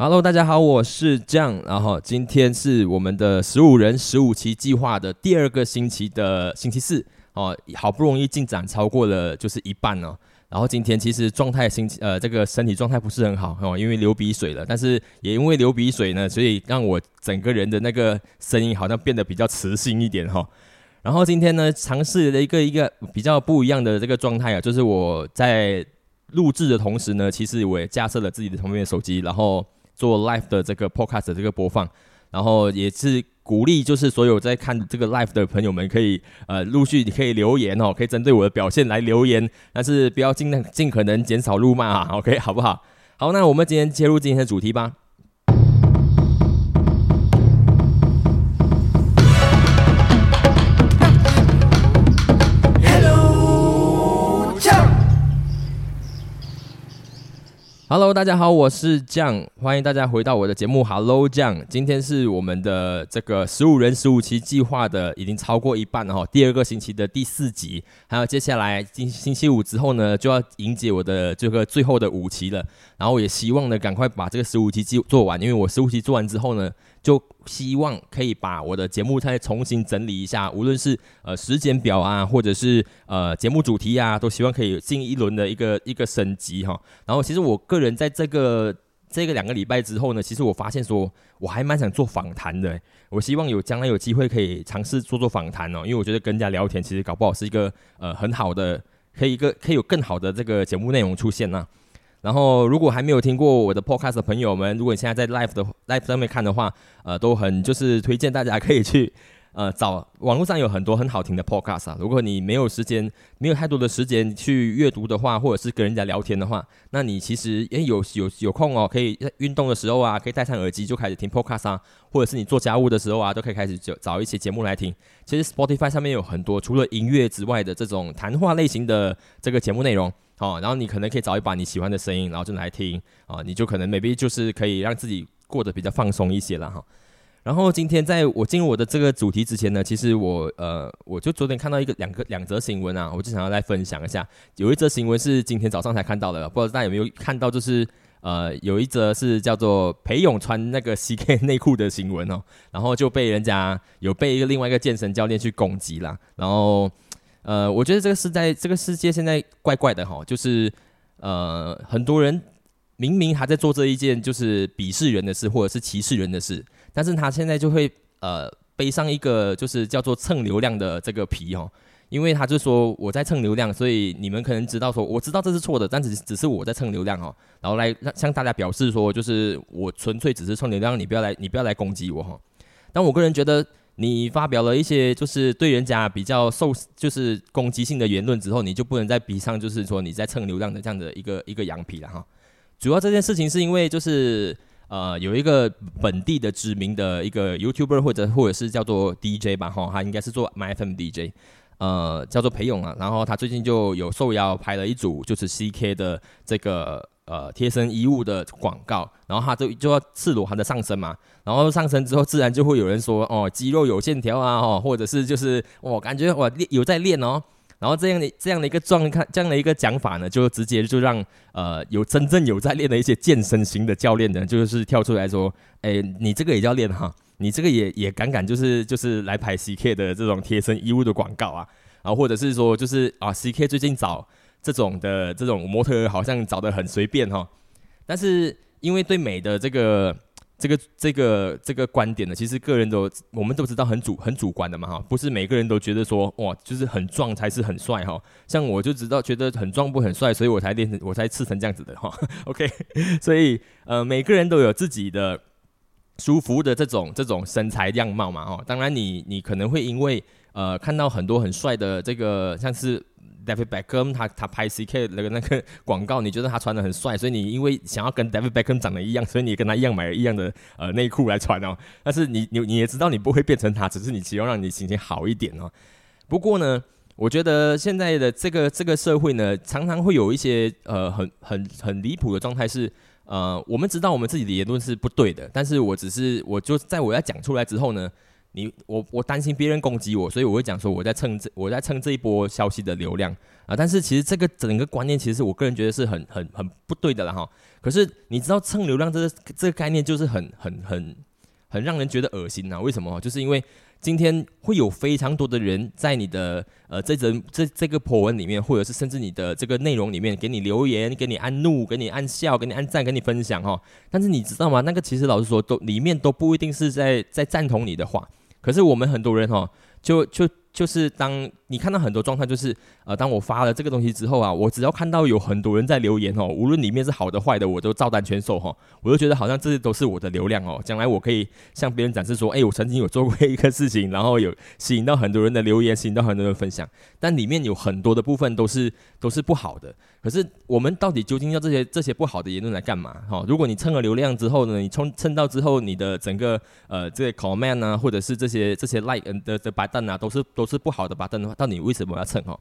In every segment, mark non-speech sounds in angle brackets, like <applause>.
Hello，大家好，我是酱。然后今天是我们的十五人十五期计划的第二个星期的星期四哦，好不容易进展超过了就是一半哦。然后今天其实状态心呃这个身体状态不是很好哦，因为流鼻水了。但是也因为流鼻水呢，所以让我整个人的那个声音好像变得比较磁性一点哈。然后今天呢，尝试了一个一个比较不一样的这个状态啊，就是我在录制的同时呢，其实我也架设了自己的旁边的手机，然后。做 live 的这个 podcast 这个播放，然后也是鼓励，就是所有在看这个 live 的朋友们，可以呃陆续可以留言哦，可以针对我的表现来留言，但是不要尽量尽可能减少辱骂啊，OK 好不好？好，那我们今天切入今天的主题吧。Hello，大家好，我是酱，欢迎大家回到我的节目。Hello，酱，今天是我们的这个十五人十五期计划的已经超过一半了哈，第二个星期的第四集，还有接下来星星期五之后呢，就要迎接我的这个最后的五期了。然后也希望呢，赶快把这个十五期做做完，因为我十五期做完之后呢。就希望可以把我的节目再重新整理一下，无论是呃时间表啊，或者是呃节目主题啊，都希望可以进一轮的一个一个升级哈。然后其实我个人在这个这个两个礼拜之后呢，其实我发现说我还蛮想做访谈的。我希望有将来有机会可以尝试做做访谈哦，因为我觉得跟人家聊天其实搞不好是一个呃很好的，可以一个可以有更好的这个节目内容出现呐。然后，如果还没有听过我的 podcast 的朋友们，如果你现在在 live 的 live 上面看的话，呃，都很就是推荐大家可以去 <laughs> 呃找网络上有很多很好听的 podcast 啊。如果你没有时间，没有太多的时间去阅读的话，或者是跟人家聊天的话，那你其实诶有有有空哦，可以在运动的时候啊，可以戴上耳机就开始听 podcast 啊，或者是你做家务的时候啊，都可以开始就找一些节目来听。其实 Spotify 上面有很多除了音乐之外的这种谈话类型的这个节目内容。哦，然后你可能可以找一把你喜欢的声音，然后就来听啊，你就可能 maybe 就是可以让自己过得比较放松一些了哈。然后今天在我进入我的这个主题之前呢，其实我呃，我就昨天看到一个两个两则新闻啊，我就想要来分享一下。有一则新闻是今天早上才看到的，不知道大家有没有看到，就是呃，有一则是叫做裴勇穿那个 CK <laughs> 内裤的新闻哦，然后就被人家有被一个另外一个健身教练去攻击了，然后。呃，我觉得这个是在这个世界现在怪怪的哈，就是呃，很多人明明还在做这一件就是鄙视人的事或者是歧视人的事，但是他现在就会呃背上一个就是叫做蹭流量的这个皮哈，因为他就说我在蹭流量，所以你们可能知道说我知道这是错的，但只只是我在蹭流量哈，然后来让向大家表示说就是我纯粹只是蹭流量，你不要来你不要来攻击我哈，但我个人觉得。你发表了一些就是对人家比较受就是攻击性的言论之后，你就不能再比上就是说你在蹭流量的这样的一个一个羊皮了哈。主要这件事情是因为就是呃有一个本地的知名的一个 YouTuber 或者或者是叫做 DJ 吧哈，他应该是做 MyFM DJ，呃叫做裴勇啊，然后他最近就有受邀拍了一组就是 CK 的这个。呃，贴身衣物的广告，然后他就就要赤裸他的上身嘛，然后上身之后，自然就会有人说，哦，肌肉有线条啊，哦，或者是就是我感觉我练有在练哦，然后这样的这样的一个状看这样的一个讲法呢，就直接就让呃有真正有在练的一些健身型的教练呢，就是跳出来说，哎，你这个也叫练哈，你这个也也敢敢就是就是来拍 CK 的这种贴身衣物的广告啊，然后或者是说就是啊，CK 最近找。这种的这种模特好像找的很随便哈，但是因为对美的这个这个这个这个观点呢，其实个人都我们都知道很主很主观的嘛哈，不是每个人都觉得说哇就是很壮才是很帅哈，像我就知道觉得很壮不很帅，所以我才练我才吃成这样子的哈。<laughs> OK，所以呃每个人都有自己的舒服的这种这种身材样貌嘛哈，当然你你可能会因为呃看到很多很帅的这个像是。David Beckham 他他拍 CK 那个那 <laughs> 个广告，你觉得他穿的很帅，所以你因为想要跟 David Beckham 长得一样，所以你跟他一样买了一样的呃内裤来穿哦。但是你你你也知道你不会变成他，只是你希望让你心情好一点哦。不过呢，我觉得现在的这个这个社会呢，常常会有一些呃很很很离谱的状态是呃，我们知道我们自己的言论是不对的，但是我只是我就在我要讲出来之后呢。你我我担心别人攻击我，所以我会讲说我在蹭这我在蹭这一波消息的流量啊。但是其实这个整个观念，其实我个人觉得是很很很不对的了哈。可是你知道蹭流量这个这个概念就是很很很很让人觉得恶心呐？为什么？就是因为。今天会有非常多的人在你的呃这则这这个破文里面，或者是甚至你的这个内容里面给你留言，给你按怒，给你按笑，给你按赞，给你分享哈。但是你知道吗？那个其实老实说，都里面都不一定是在在赞同你的话。可是我们很多人哈，就就。就是当你看到很多状态，就是呃，当我发了这个东西之后啊，我只要看到有很多人在留言哦，无论里面是好的坏的，我都照单全收哈。我就觉得好像这些都是我的流量哦，将来我可以向别人展示说，哎，我曾经有做过一个事情，然后有吸引到很多人的留言，吸引到很多人分享。但里面有很多的部分都是都是不好的。可是我们到底究竟要这些这些不好的言论来干嘛？哈，如果你蹭了流量之后呢，你冲蹭到之后，你的整个呃这个 comment 啊，或者是这些这些 like 的的白蛋啊，都是都是不好的白蛋的话，到底为什么要蹭哈？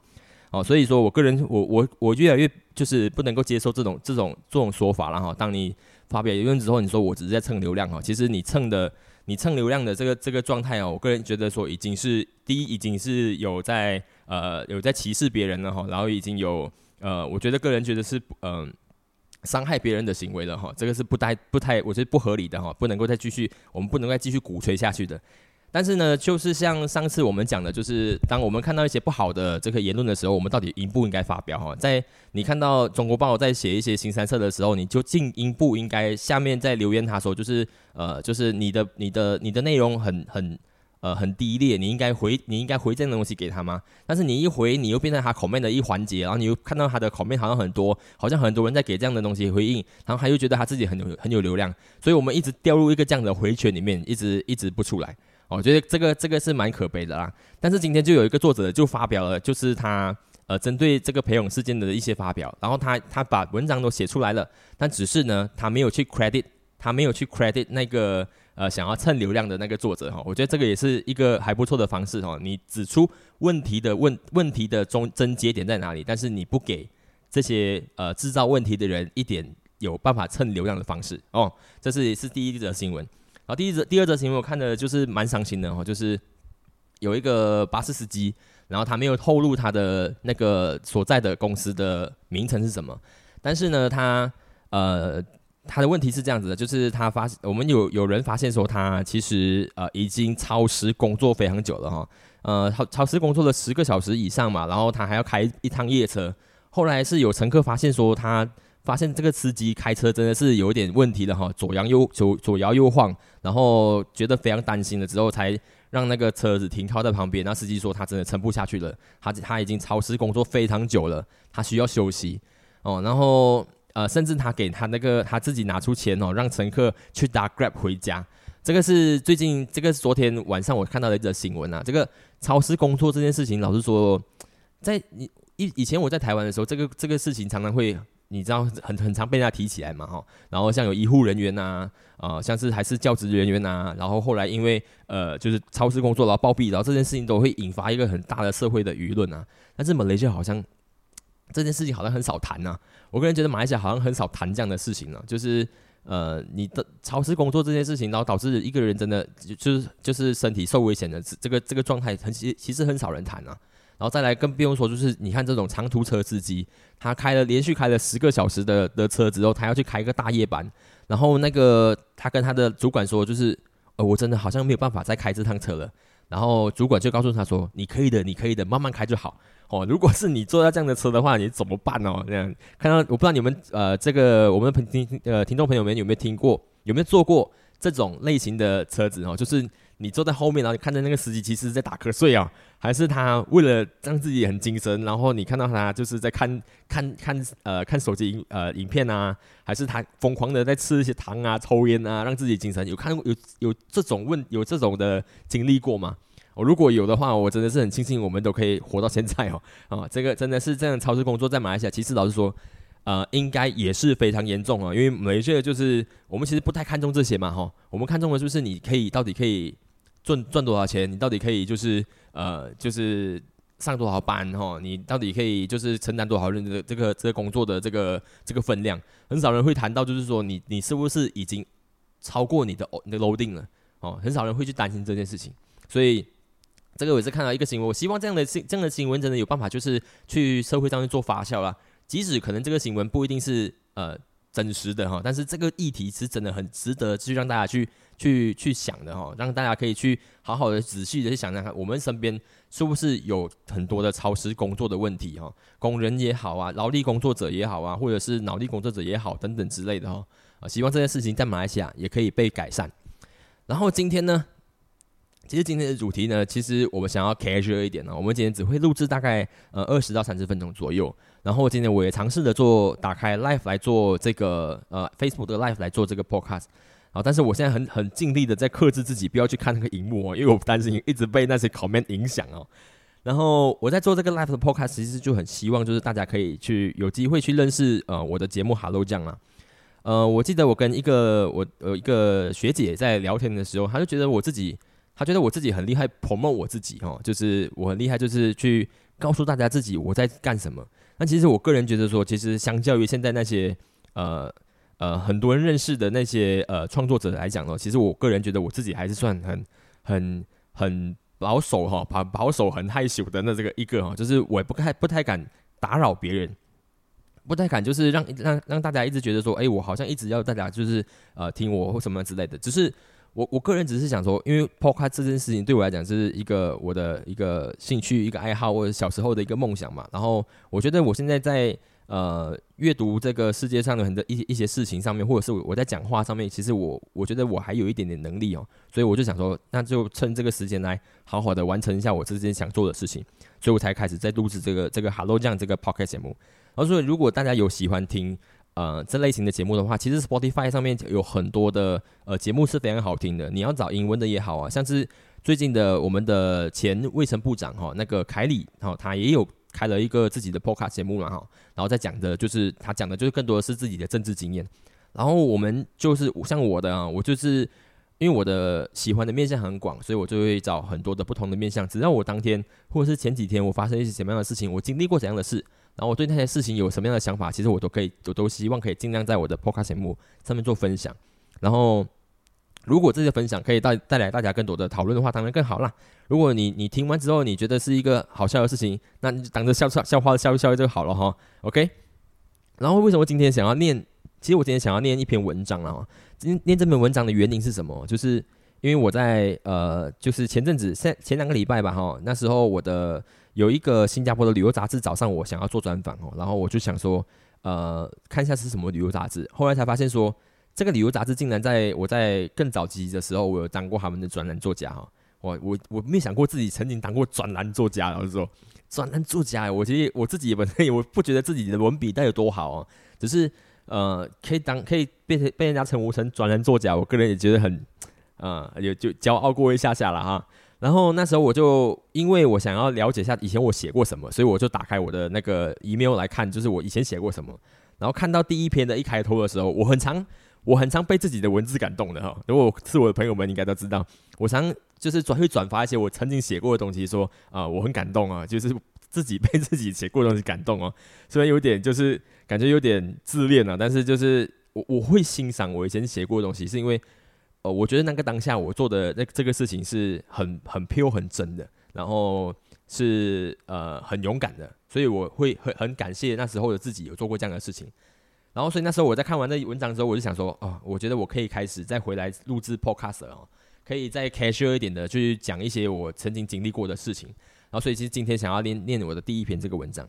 哦，所以说我个人我我我越来越就是不能够接受这种这种这种说法了哈。当你发表言论之后，你说我只是在蹭流量哈，其实你蹭的你蹭流量的这个这个状态哦，我个人觉得说已经是第一已经是有在呃有在歧视别人了哈，然后已经有。呃，我觉得个人觉得是嗯伤害别人的行为了哈，这个是不太不太，我觉得不合理的哈，不能够再继续，我们不能再继续鼓吹下去的。但是呢，就是像上次我们讲的，就是当我们看到一些不好的这个言论的时候，我们到底应不应该发表哈？在你看到中国报在写一些新三色的时候，你就进应不应该下面在留言他说，就是呃，就是你的你的你的内容很很。呃，很低劣，你应该回，你应该回这样的东西给他吗？但是你一回，你又变成他口面的一环节，然后你又看到他的口面好像很多，好像很多人在给这样的东西回应，然后他又觉得他自己很有很有流量，所以我们一直掉入一个这样的回圈里面，一直一直不出来。我觉得这个这个是蛮可悲的啦。但是今天就有一个作者就发表了，就是他呃针对这个裴勇事件的一些发表，然后他他把文章都写出来了，但只是呢，他没有去 credit，他没有去 credit 那个。呃，想要蹭流量的那个作者哈，我觉得这个也是一个还不错的方式哈。你指出问题的问问题的中症结点在哪里，但是你不给这些呃制造问题的人一点有办法蹭流量的方式哦。这是也是第一则新闻。然后第一则第二则新闻我看的就是蛮伤心的哈，就是有一个巴士司机，然后他没有透露他的那个所在的公司的名称是什么，但是呢，他呃。他的问题是这样子的，就是他发我们有有人发现说他其实呃已经超时工作非常久了哈，呃超超时工作了十个小时以上嘛，然后他还要开一趟夜车。后来是有乘客发现说他发现这个司机开车真的是有一点问题的哈，左摇右左左摇右晃，然后觉得非常担心了之后才让那个车子停靠在旁边。那司机说他真的撑不下去了，他他已经超时工作非常久了，他需要休息哦，然后。呃，甚至他给他那个他自己拿出钱哦，让乘客去打 Grab 回家。这个是最近，这个是昨天晚上我看到的一则新闻啊。这个超市工作这件事情，老实说，在你以以前我在台湾的时候，这个这个事情常常会，你知道很很常被人家提起来嘛哈。然后像有医护人员呐，啊，像是还是教职人员呐，然后后来因为呃就是超市工作然后暴毙，然后这件事情都会引发一个很大的社会的舆论啊。但是马来西亚好像。这件事情好像很少谈呐，我个人觉得马来西亚好像很少谈这样的事情呢，就是呃，你的超市工作这件事情，然后导致一个人真的就是就是身体受危险的这个这个状态，很其其实很少人谈啊。然后再来更不用说，就是你看这种长途车司机，他开了连续开了十个小时的的车之后，他要去开一个大夜班，然后那个他跟他的主管说，就是呃，我真的好像没有办法再开这趟车了。然后主管就告诉他说，你可以的，你可以的，慢慢开就好。哦，如果是你坐在这样的车的话，你怎么办哦？这样看到我不知道你们呃，这个我们的听呃听众朋友们有没有听过，有没有坐过这种类型的车子哦？就是你坐在后面，然后你看着那个司机其实在打瞌睡啊，还是他为了让自己很精神，然后你看到他就是在看看看呃看手机呃影片啊，还是他疯狂的在吃一些糖啊、抽烟啊，让自己精神？有看有有这种问有这种的经历过吗？我如果有的话，我真的是很庆幸我们都可以活到现在哦。啊，<laughs> 这个真的是这样超市工作在马来西亚，其实老实说，呃，应该也是非常严重啊。因为每一个就是我们其实不太看重这些嘛，哈。我们看重的就是你可以到底可以赚赚多少钱，你到底可以就是呃就是上多少班哈，你到底可以就是承担多少人的这个这个工作的这个这个分量。很少人会谈到就是说你你是不是已经超过你的你的 loading 了哦，很少人会去担心这件事情。所以这个我是看到一个新闻，我希望这样的新这样的新闻真的有办法，就是去社会上去做发酵啦。即使可能这个新闻不一定是呃真实的哈，但是这个议题是真的很值得去让大家去去去想的哈，让大家可以去好好的仔细的去想想看，我们身边是不是有很多的超时工作的问题哈，工人也好啊，劳力工作者也好啊，或者是脑力工作者也好等等之类的哈啊，希望这件事情在马来西亚也可以被改善。然后今天呢？其实今天的主题呢，其实我们想要 casual 一点呢，我们今天只会录制大概呃二十到三十分钟左右。然后今天我也尝试着做打开 live 来做这个呃 Facebook 的 live 来做这个 podcast。好，但是我现在很很尽力的在克制自己，不要去看那个荧幕哦，因为我担心一直被那些 comment 影响哦。然后我在做这个 live 的 podcast，其实就很希望就是大家可以去有机会去认识呃我的节目 Hello 酱啊。呃，我记得我跟一个我呃一个学姐在聊天的时候，她就觉得我自己。他觉得我自己很厉害，promote 我自己哦，就是我很厉害，就是去告诉大家自己我在干什么。那其实我个人觉得说，其实相较于现在那些呃呃很多人认识的那些呃创作者来讲呢，其实我个人觉得我自己还是算很很很保守哈，保保守很害羞的那这个一个哈，就是我也不太不太敢打扰别人，不太敢就是让让让大家一直觉得说，哎，我好像一直要大家就是呃听我或什么之类的，只是。我我个人只是想说，因为 podcast 这件事情对我来讲是一个我的一个兴趣、一个爱好，或者小时候的一个梦想嘛。然后我觉得我现在在呃阅读这个世界上的很多一些一些事情上面，或者是我在讲话上面，其实我我觉得我还有一点点能力哦。所以我就想说，那就趁这个时间来好好的完成一下我之前想做的事情，所以我才开始在录制这个这个 Hello 酱这个 podcast 节目。然后所以如果大家有喜欢听。呃，这类型的节目的话，其实 Spotify 上面有很多的呃节目是非常好听的。你要找英文的也好啊，像是最近的我们的前卫生部长哈，那个凯里哈，他也有开了一个自己的 Podcast 节目嘛哈，然后再讲的就是他讲的就是更多的是自己的政治经验。然后我们就是像我的啊，我就是因为我的喜欢的面向很广，所以我就会找很多的不同的面向。只要我当天或者是前几天我发生一些什么样的事情，我经历过怎样的事。然后我对那些事情有什么样的想法，其实我都可以，我都希望可以尽量在我的 podcast 节目上面做分享。然后，如果这些分享可以带带来大家更多的讨论的话，当然更好啦。如果你你听完之后你觉得是一个好笑的事情，那你就当着笑笑笑话笑一笑就好了哈。OK。然后为什么今天想要念？其实我今天想要念一篇文章了。今天念这篇文章的原因是什么？就是因为我在呃，就是前阵子前前两个礼拜吧哈，那时候我的。有一个新加坡的旅游杂志找上我，想要做专访哦，然后我就想说，呃，看一下是什么旅游杂志。后来才发现说，这个旅游杂志竟然在我在更早期的时候，我有当过他们的专栏作家哈。我我我没想过自己曾经当过专栏作家，老实说，专栏作家，我其实我自己本身我不觉得自己的文笔带有多好哦，只是呃，可以当可以被被人家称呼成专栏作家，我个人也觉得很，嗯，也就骄傲过一下下了哈。然后那时候我就因为我想要了解一下以前我写过什么，所以我就打开我的那个 email 来看，就是我以前写过什么。然后看到第一篇的一开头的时候，我很常我很常被自己的文字感动的哈。如果是我的朋友们应该都知道，我常就是转会转发一些我曾经写过的东西，说啊我很感动啊，就是自己被自己写过的东西感动哦。虽然有点就是感觉有点自恋啊，但是就是我我会欣赏我以前写过的东西，是因为。呃，我觉得那个当下我做的那这个事情是很很 pure 很真的，然后是呃很勇敢的，所以我会很很感谢那时候的自己有做过这样的事情。然后，所以那时候我在看完那文章之后，我就想说，哦，我觉得我可以开始再回来录制 podcast 哦，可以再 casual 一点的去讲一些我曾经经历过的事情。然后，所以其实今天想要念念我的第一篇这个文章。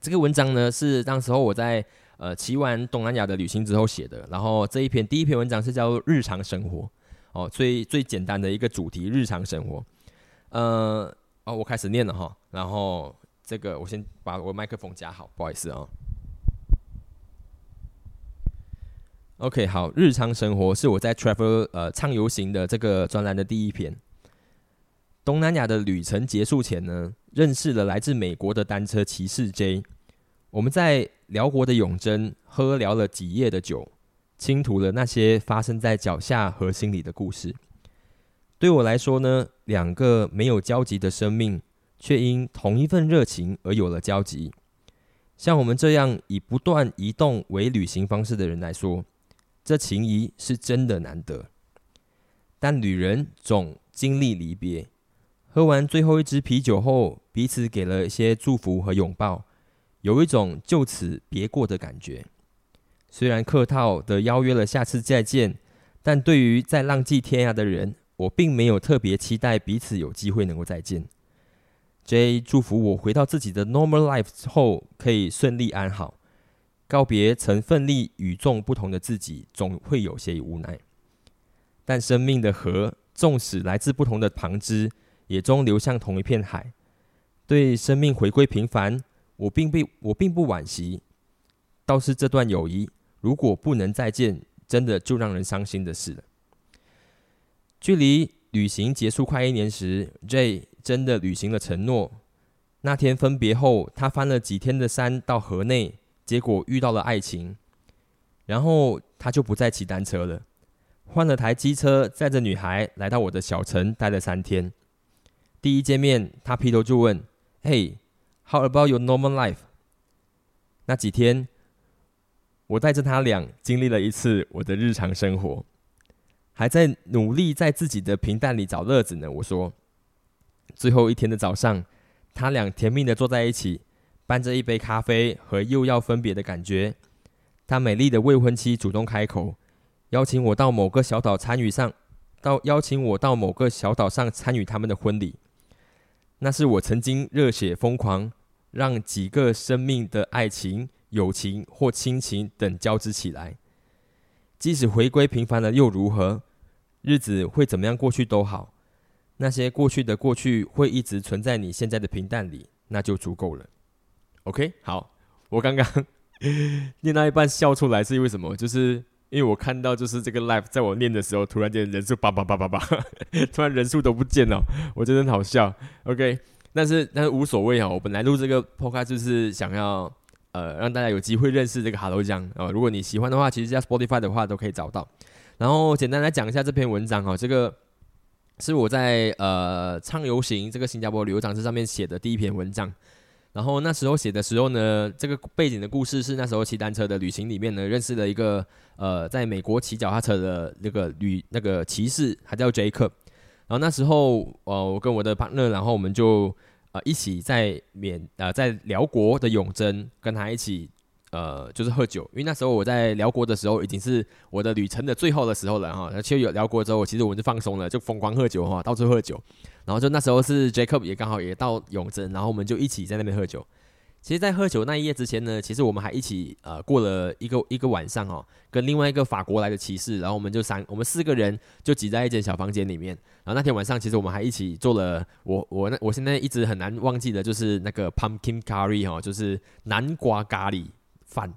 这个文章呢，是当时候我在。呃，骑完东南亚的旅行之后写的，然后这一篇第一篇文章是叫日常生活，哦，最最简单的一个主题，日常生活。呃，哦，我开始念了哈，然后这个我先把我麦克风夹好，不好意思啊。OK，好，日常生活是我在 Travel 呃畅游行的这个专栏的第一篇。东南亚的旅程结束前呢，认识了来自美国的单车骑士 J。我们在辽国的永贞喝聊了几夜的酒，倾吐了那些发生在脚下和心里的故事。对我来说呢，两个没有交集的生命，却因同一份热情而有了交集。像我们这样以不断移动为旅行方式的人来说，这情谊是真的难得。但旅人总经历离别。喝完最后一支啤酒后，彼此给了一些祝福和拥抱，有一种就此别过的感觉。虽然客套的邀约了下次再见，但对于在浪迹天涯的人，我并没有特别期待彼此有机会能够再见。J 祝福我回到自己的 normal life 后可以顺利安好。告别曾奋力与众不同的自己，总会有些无奈。但生命的河，纵使来自不同的旁支，也终流向同一片海。对生命回归平凡，我并不我并不惋惜。倒是这段友谊，如果不能再见，真的就让人伤心的事了。距离旅行结束快一年时，J 真的履行了承诺。那天分别后，他翻了几天的山到河内。结果遇到了爱情，然后他就不再骑单车了，换了台机车，载着女孩来到我的小城，待了三天。第一见面，他劈头就问嘿 How about your normal life？” 那几天，我带着他俩经历了一次我的日常生活，还在努力在自己的平淡里找乐子呢。我说，最后一天的早上，他俩甜蜜的坐在一起。伴着一杯咖啡和又要分别的感觉，他美丽的未婚妻主动开口，邀请我到某个小岛参与上，到邀请我到某个小岛上参与他们的婚礼。那是我曾经热血疯狂，让几个生命的爱情、友情或亲情等交织起来。即使回归平凡了又如何？日子会怎么样过去都好，那些过去的过去会一直存在你现在的平淡里，那就足够了。OK，好，我刚刚念到一半笑出来是因为什么？就是因为我看到就是这个 live 在我念的时候，突然间人数叭叭叭叭叭，<laughs> 突然人数都不见了，我觉得很好笑。OK，但是但是无所谓啊，我本来录这个 podcast 就是想要呃让大家有机会认识这个 Hello 酱啊。如果你喜欢的话，其实在 Spotify 的话都可以找到。然后简单来讲一下这篇文章哈，这个是我在呃畅游行这个新加坡旅游杂志上面写的第一篇文章。然后那时候写的时候呢，这个背景的故事是那时候骑单车的旅行里面呢，认识了一个呃，在美国骑脚踏车的那个旅那个骑士，他叫 Jacob。然后那时候呃，我跟我的 partner，然后我们就呃一起在缅呃在辽国的永贞跟他一起。呃，就是喝酒，因为那时候我在辽国的时候，已经是我的旅程的最后的时候了哈。其实有辽国之后，其实我们就放松了，就疯狂喝酒哈，到处喝酒。然后就那时候是 Jacob 也刚好也到永贞，然后我们就一起在那边喝酒。其实，在喝酒那一夜之前呢，其实我们还一起呃过了一个一个晚上哦，跟另外一个法国来的骑士，然后我们就三我们四个人就挤在一间小房间里面。然后那天晚上，其实我们还一起做了我我那我现在一直很难忘记的就是那个 pumpkin curry 哦，就是南瓜咖喱。饭，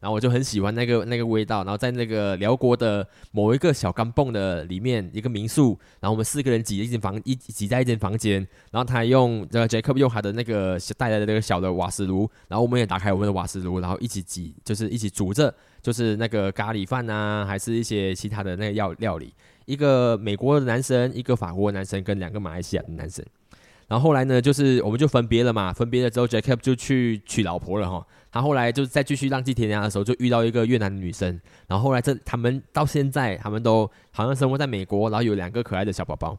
然后我就很喜欢那个那个味道，然后在那个辽国的某一个小钢蹦的里面一个民宿，然后我们四个人挤一间房一挤在一间房间，然后他用这个 Jacob 用他的那个带来的那个小的瓦斯炉，然后我们也打开我们的瓦斯炉，然后一起挤，就是一起煮着，就是那个咖喱饭啊，还是一些其他的那个料料理。一个美国的男生，一个法国的男生，跟两个马来西亚的男生。然后后来呢，就是我们就分别了嘛，分别了之后，Jacob 就去娶老婆了哈。他后来就是再继续浪迹天涯的时候，就遇到一个越南的女生。然后后来这他们到现在，他们都好像生活在美国，然后有两个可爱的小宝宝。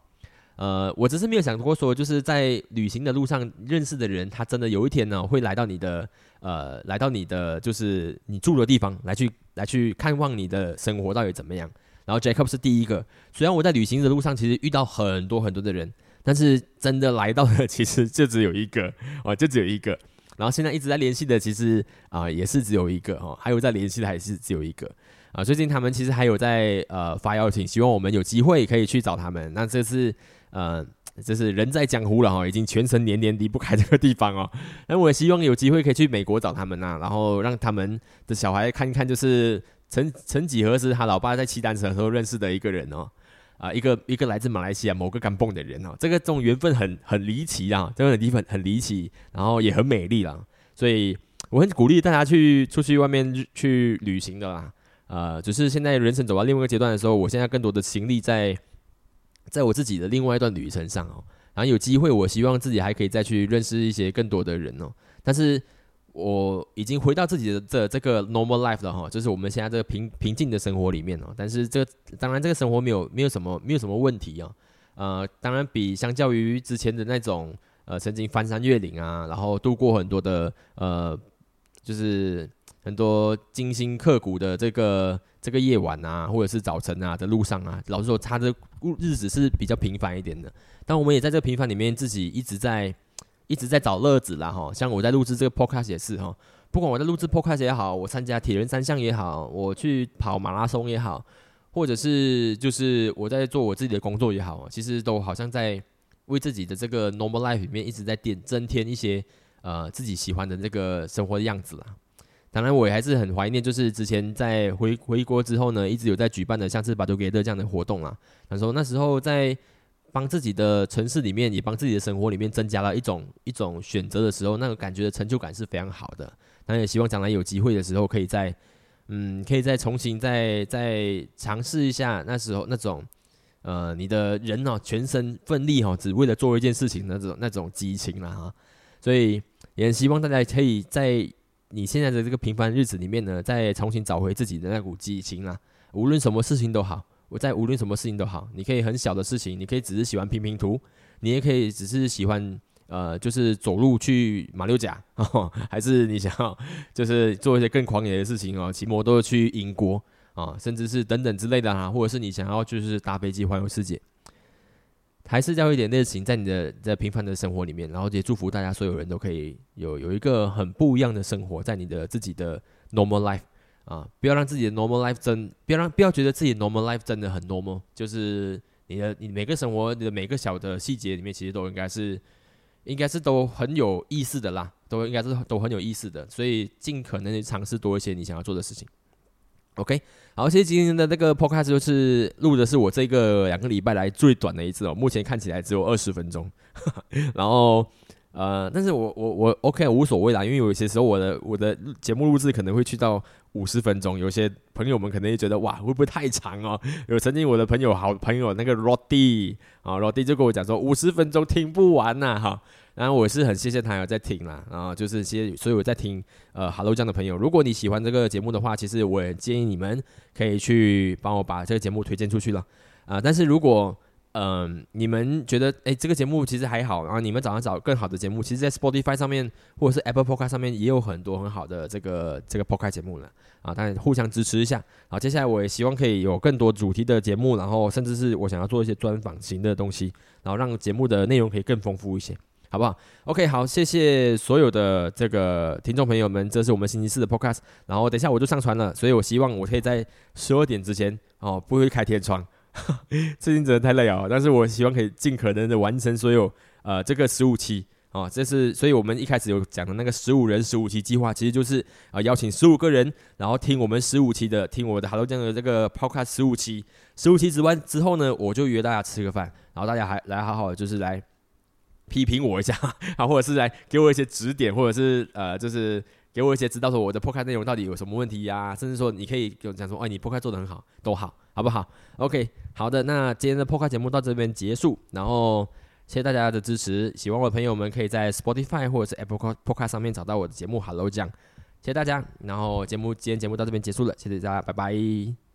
呃，我只是没有想过说，就是在旅行的路上认识的人，他真的有一天呢，会来到你的呃，来到你的就是你住的地方，来去来去看望你的生活到底怎么样。然后 Jacob 是第一个。虽然我在旅行的路上其实遇到很多很多的人。但是真的来到的其实就只有一个 <laughs> 哦，就只有一个。然后现在一直在联系的，其实啊也是只有一个哦，还有在联系的还是只有一个啊。最近他们其实还有在呃发邀请，希望我们有机会可以去找他们。那这是呃这是人在江湖了哈，已经全程年年离不开这个地方哦。那我也希望有机会可以去美国找他们呐，然后让他们的小孩看一看，就是曾曾几何时他老爸在骑单车的时候认识的一个人哦。啊，一个一个来自马来西亚某个干蹦的人哦，这个这种缘分很很离奇啊，这个地方很离奇，然后也很美丽啦，所以我很鼓励大家去出去外面去旅行的啦。呃，只是现在人生走到另外一个阶段的时候，我现在更多的心力在在我自己的另外一段旅程上哦，然后有机会，我希望自己还可以再去认识一些更多的人哦，但是。我已经回到自己的这这个 normal life 了哈，就是我们现在这个平平静的生活里面哦。但是这当然这个生活没有没有什么没有什么问题啊。呃，当然比相较于之前的那种呃曾经翻山越岭啊，然后度过很多的呃，就是很多精心刻骨的这个这个夜晚啊，或者是早晨啊的路上啊，老实说，他的日子是比较平凡一点的。但我们也在这个平凡里面，自己一直在一直在找乐子啦哈。像我在录制这个 podcast 也是哈。不管我在录制 podcast 也好，我参加铁人三项也好，我去跑马拉松也好，或者是就是我在做我自己的工作也好，其实都好像在为自己的这个 normal life 里面一直在点增添一些呃自己喜欢的这个生活的样子啦。当然，我也还是很怀念，就是之前在回回国之后呢，一直有在举办的像是巴多给的这样的活动啊。那时候那时候在帮自己的城市里面，也帮自己的生活里面增加了一种一种选择的时候，那个感觉的成就感是非常好的。那也希望将来有机会的时候，可以再，嗯，可以再重新再再尝试一下那时候那种，呃，你的人哦，全身奋力哈，只为了做一件事情那种那种激情了哈。所以也希望大家可以在你现在的这个平凡日子里面呢，再重新找回自己的那股激情啦。无论什么事情都好，我在无论什么事情都好，你可以很小的事情，你可以只是喜欢拼拼图，你也可以只是喜欢。呃，就是走路去马六甲，<laughs> 还是你想要就是做一些更狂野的事情哦，骑摩托去英国啊，甚至是等等之类的哈，或者是你想要就是搭飞机环游世界，还是要一点热情在你的在平凡的生活里面，然后也祝福大家所有人都可以有有一个很不一样的生活在你的自己的 normal life 啊，不要让自己的 normal life 真，不要让不要觉得自己 normal life 真的很 normal，就是你的你每个生活你的每个小的细节里面，其实都应该是。应该是都很有意思的啦，都应该是都很有意思的，所以尽可能去尝试多一些你想要做的事情。OK，好，其实今天的这个 Podcast 就是录的是我这个两个礼拜来最短的一次哦，目前看起来只有二十分钟，<laughs> 然后。呃，但是我我我 OK 无所谓啦，因为有些时候我的我的节目录制可能会去到五十分钟，有些朋友们可能会觉得哇会不会太长哦？<laughs> 有曾经我的朋友好朋友那个 Roddy 啊，Roddy 就跟我讲说五十分钟听不完呐哈，然后我是很谢谢他有在听啦，啊就是些所以我在听呃 Hello 这样的朋友，如果你喜欢这个节目的话，其实我也建议你们可以去帮我把这个节目推荐出去了啊，但是如果嗯，你们觉得哎，这个节目其实还好，然后你们早上找更好的节目，其实，在 Spotify 上面或者是 Apple Podcast 上面也有很多很好的这个这个 Podcast 节目了啊，但互相支持一下。好，接下来我也希望可以有更多主题的节目，然后甚至是我想要做一些专访型的东西，然后让节目的内容可以更丰富一些，好不好？OK，好，谢谢所有的这个听众朋友们，这是我们星期四的 Podcast，然后等一下我就上传了，所以我希望我可以在十二点之前哦，不会开天窗。<laughs> 最近真的太累啊！但是我希望可以尽可能的完成所有呃这个十五期啊，这是所以我们一开始有讲的那个十五人十五期计划，其实就是啊邀请十五个人，然后听我们十五期的，听我的 Hello 酱的这个 Podcast 十五期，十五期之完之后呢，我就约大家吃个饭，然后大家还来好好就是来批评我一下啊，<laughs> 或者是来给我一些指点，或者是呃就是给我一些知道说我的破开内容到底有什么问题呀，甚至说你可以跟我讲说，哎，你破开做的很好，都好。好不好？OK，好的，那今天的破开节目到这边结束，然后谢谢大家的支持，喜欢我的朋友们可以在 Spotify 或者是 Apple Podcast 上面找到我的节目。Hello，酱，谢谢大家，然后节目今天节目到这边结束了，谢谢大家，拜拜。